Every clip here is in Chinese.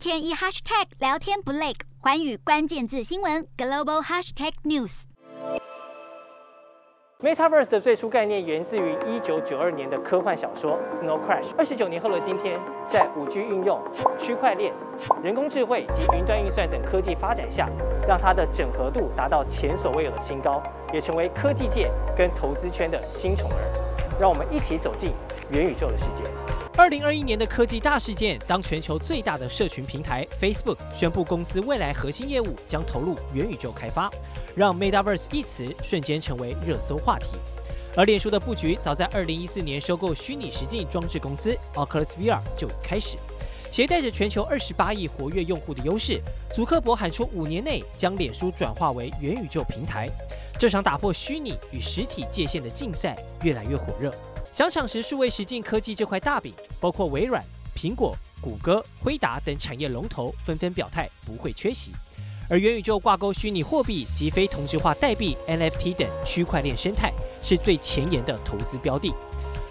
天一 hashtag 聊天不累，环宇关键字新闻 global hashtag news。Metaverse 的最初概念源自于一九九二年的科幻小说《Snow Crash》。二十九年后的今天，在五 G 运用、区块链、人工智慧及云端运算等科技发展下，让它的整合度达到前所未有的新高，也成为科技界跟投资圈的新宠儿。让我们一起走进元宇宙的世界。二零二一年的科技大事件，当全球最大的社群平台 Facebook 宣布公司未来核心业务将投入元宇宙开发，让 Metaverse 一词瞬间成为热搜话题。而脸书的布局早在二零一四年收购虚拟实境装置公司 Oculus VR 就已开始，携带着全球二十八亿活跃用户的优势，祖克伯喊出五年内将脸书转化为元宇宙平台。这场打破虚拟与实体界限的竞赛越来越火热。想抢食数位实境科技这块大饼，包括微软、苹果、谷歌、辉达等产业龙头纷纷表态不会缺席。而元宇宙挂钩虚拟货币及非同质化代币 NFT 等区块链生态是最前沿的投资标的。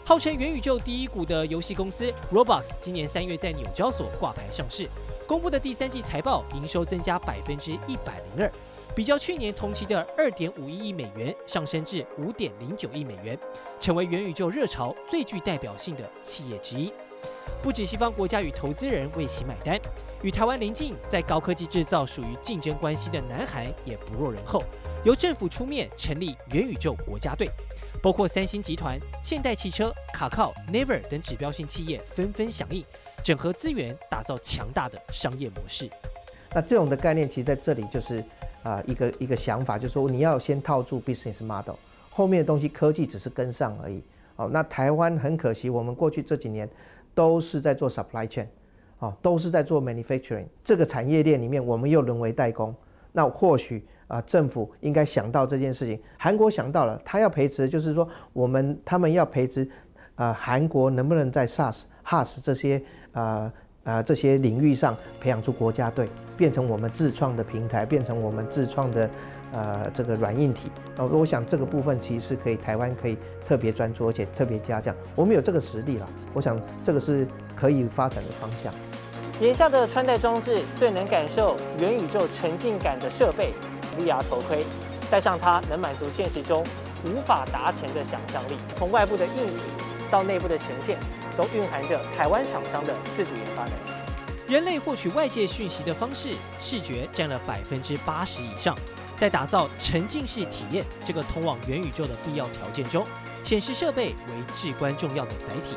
号称元宇宙第一股的游戏公司 Roblox 今年三月在纽交所挂牌上市，公布的第三季财报营收增加百分之一百零二。比较去年同期的二点五一亿美元，上升至五点零九亿美元，成为元宇宙热潮最具代表性的企业之一。不止西方国家与投资人为其买单，与台湾邻近，在高科技制造属于竞争关系的南韩也不落人后，由政府出面成立元宇宙国家队，包括三星集团、现代汽车、卡靠、Never 等指标性企业纷纷响应，整合资源，打造强大的商业模式。那这种的概念，其实在这里就是。啊，一个一个想法就是说，你要先套住 business model，后面的东西科技只是跟上而已。哦，那台湾很可惜，我们过去这几年都是在做 supply chain，哦，都是在做 manufacturing 这个产业链里面，我们又沦为代工。那或许啊，政府应该想到这件事情。韩国想到了，他要培植，就是说我们他们要培植啊，韩国能不能在 SaaS、HaaS 这些啊。啊，这些领域上培养出国家队，变成我们自创的平台，变成我们自创的呃这个软硬体。那我想这个部分其实是可以台湾可以特别专注，而且特别加强。我们有这个实力了，我想这个是可以发展的方向。眼下的穿戴装置最能感受元宇宙沉浸感的设备 VR 头盔，戴上它能满足现实中无法达成的想象力。从外部的硬体到内部的呈现。都蕴含着台湾厂商的自主研发能力。人类获取外界讯息的方式，视觉占了百分之八十以上。在打造沉浸式体验这个通往元宇宙的必要条件中，显示设备为至关重要的载体。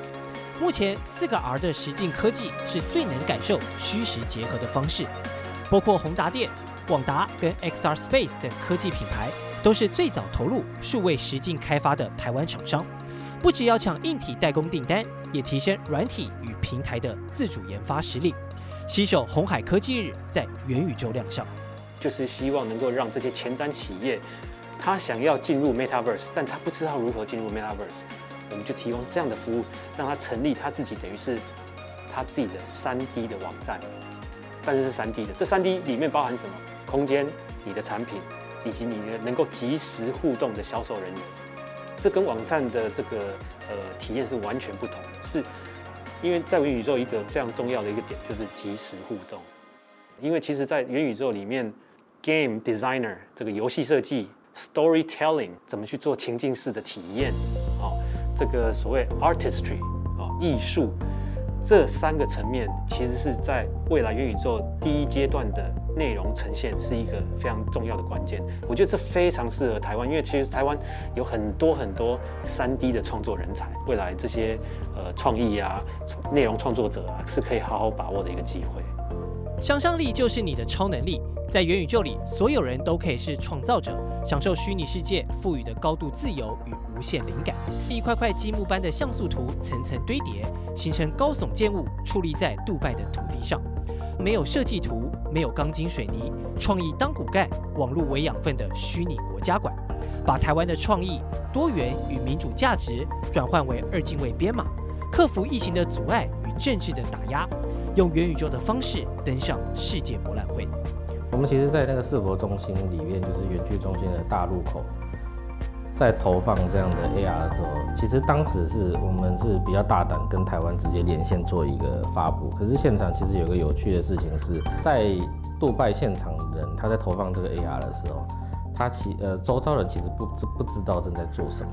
目前，四个 R 的实境科技是最能感受虚实结合的方式。包括宏达电、广达跟 XR Space 等科技品牌，都是最早投入数位实境开发的台湾厂商。不只要抢硬体代工订单，也提升软体与平台的自主研发实力。携手红海科技日在元宇宙亮相，就是希望能够让这些前瞻企业，他想要进入 Metaverse，但他不知道如何进入 Metaverse，我们就提供这样的服务，让他成立他自己，等于是他自己的三 D 的网站，但是是三 D 的。这三 D 里面包含什么？空间、你的产品，以及你的能够即时互动的销售人员。这跟网站的这个呃体验是完全不同的，是因为在元宇宙一个非常重要的一个点就是即时互动，因为其实，在元宇宙里面，game designer 这个游戏设计，storytelling 怎么去做情境式的体验，哦，这个所谓 artistry 哦艺术。这三个层面其实是在未来元宇宙第一阶段的内容呈现是一个非常重要的关键。我觉得这非常适合台湾，因为其实台湾有很多很多 3D 的创作人才，未来这些呃创意啊、内容创作者啊是可以好好把握的一个机会。想象力就是你的超能力。在元宇宙里，所有人都可以是创造者，享受虚拟世界赋予的高度自由与无限灵感。一块块积木般的像素图层层堆叠，形成高耸建物矗立在杜拜的土地上。没有设计图，没有钢筋水泥，创意当骨干，网络为养分的虚拟国家馆，把台湾的创意、多元与民主价值转换为二进位编码，克服疫情的阻碍与政治的打压，用元宇宙的方式登上世界博览会。我们其实，在那个世博中心里面，就是园区中心的大入口，在投放这样的 AR 的时候，其实当时是我们是比较大胆，跟台湾直接连线做一个发布。可是现场其实有个有趣的事情是，在杜拜现场人他在投放这个 AR 的时候，他其呃周遭人其实不知不知道正在做什么，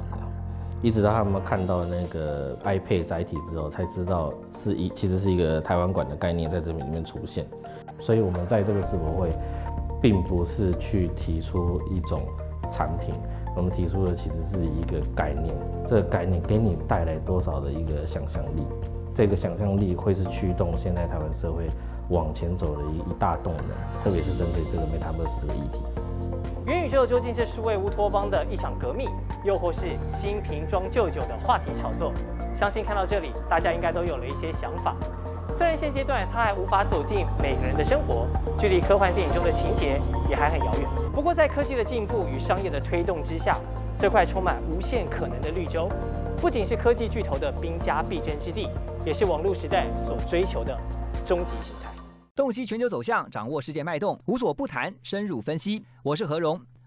一直到他们看到那个 iPad 载体之后，才知道是一其实是一个台湾馆的概念在这里面出现。所以我们在这个世博会，并不是去提出一种产品。我们提出的其实是一个概念，这个概念给你带来多少的一个想象力，这个想象力会是驱动现在台湾社会往前走的一一大动能，特别是针对这个 Metaverse 这个议题。元宇宙究竟是数位乌托邦的一场革命，又或是新瓶装旧酒的话题炒作？相信看到这里，大家应该都有了一些想法。虽然现阶段它还无法走进每个人的生活，距离科幻电影中的情节也还很遥远。不过，在科技的进步与商业的推动之下，这块充满无限可能的绿洲，不仅是科技巨头的兵家必争之地，也是网络时代所追求的终极形态。洞悉全球走向，掌握世界脉动，无所不谈，深入分析。我是何荣。